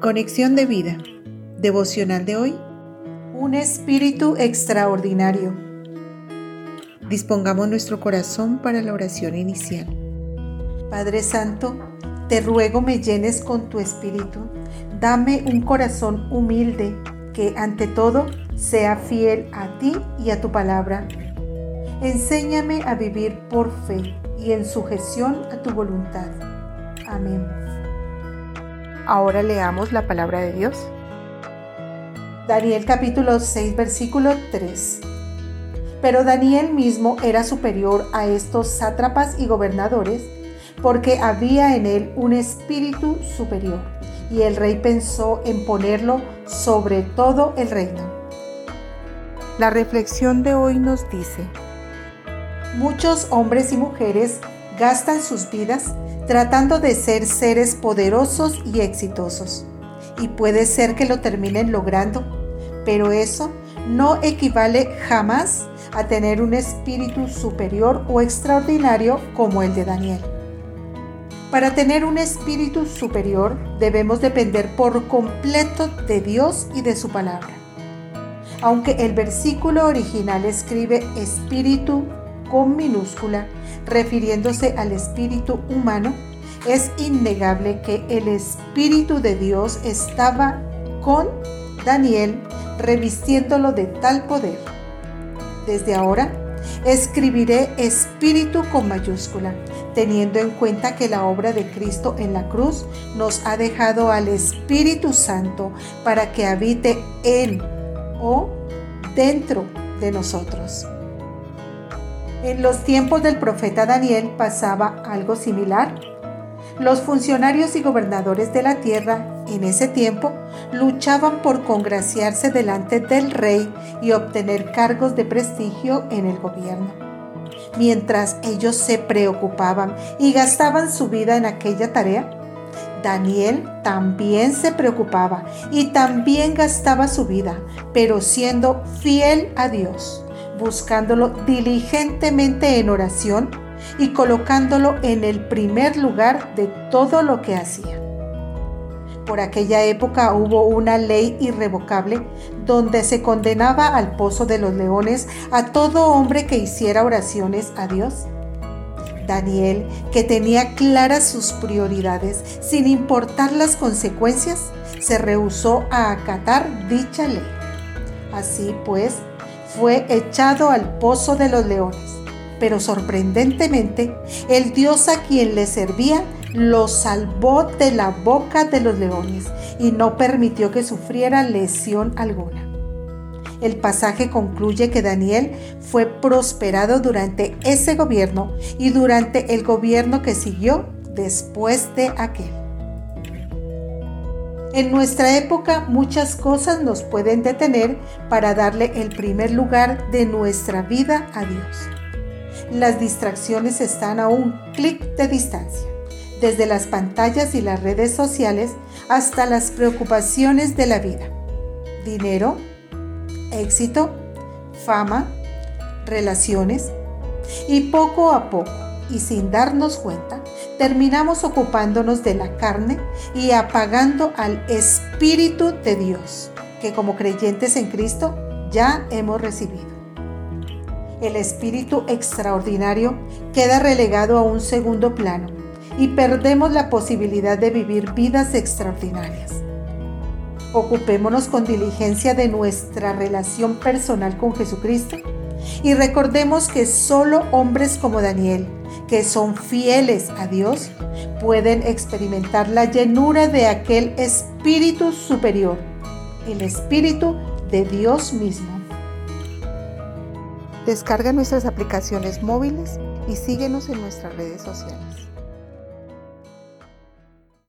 Conexión de vida. Devocional de hoy. Un espíritu extraordinario. Dispongamos nuestro corazón para la oración inicial. Padre Santo, te ruego me llenes con tu espíritu. Dame un corazón humilde que ante todo sea fiel a ti y a tu palabra. Enséñame a vivir por fe y en sujeción a tu voluntad. Amén. Ahora leamos la palabra de Dios. Daniel capítulo 6 versículo 3. Pero Daniel mismo era superior a estos sátrapas y gobernadores porque había en él un espíritu superior y el rey pensó en ponerlo sobre todo el reino. La reflexión de hoy nos dice, muchos hombres y mujeres gastan sus vidas tratando de ser seres poderosos y exitosos. Y puede ser que lo terminen logrando, pero eso no equivale jamás a tener un espíritu superior o extraordinario como el de Daniel. Para tener un espíritu superior debemos depender por completo de Dios y de su palabra. Aunque el versículo original escribe espíritu con minúscula, refiriéndose al espíritu humano, es innegable que el espíritu de Dios estaba con Daniel, revistiéndolo de tal poder. Desde ahora, escribiré espíritu con mayúscula, teniendo en cuenta que la obra de Cristo en la cruz nos ha dejado al Espíritu Santo para que habite en o dentro de nosotros. En los tiempos del profeta Daniel pasaba algo similar. Los funcionarios y gobernadores de la tierra en ese tiempo luchaban por congraciarse delante del rey y obtener cargos de prestigio en el gobierno. Mientras ellos se preocupaban y gastaban su vida en aquella tarea, Daniel también se preocupaba y también gastaba su vida, pero siendo fiel a Dios buscándolo diligentemente en oración y colocándolo en el primer lugar de todo lo que hacía. Por aquella época hubo una ley irrevocable donde se condenaba al pozo de los leones a todo hombre que hiciera oraciones a Dios. Daniel, que tenía claras sus prioridades sin importar las consecuencias, se rehusó a acatar dicha ley. Así pues, fue echado al pozo de los leones. Pero sorprendentemente, el Dios a quien le servía lo salvó de la boca de los leones y no permitió que sufriera lesión alguna. El pasaje concluye que Daniel fue prosperado durante ese gobierno y durante el gobierno que siguió después de aquel. En nuestra época muchas cosas nos pueden detener para darle el primer lugar de nuestra vida a Dios. Las distracciones están a un clic de distancia, desde las pantallas y las redes sociales hasta las preocupaciones de la vida. Dinero, éxito, fama, relaciones. Y poco a poco, y sin darnos cuenta, terminamos ocupándonos de la carne y apagando al Espíritu de Dios, que como creyentes en Cristo ya hemos recibido. El Espíritu extraordinario queda relegado a un segundo plano y perdemos la posibilidad de vivir vidas extraordinarias. Ocupémonos con diligencia de nuestra relación personal con Jesucristo y recordemos que solo hombres como Daniel, que son fieles a Dios, pueden experimentar la llenura de aquel espíritu superior, el espíritu de Dios mismo. Descarga nuestras aplicaciones móviles y síguenos en nuestras redes sociales.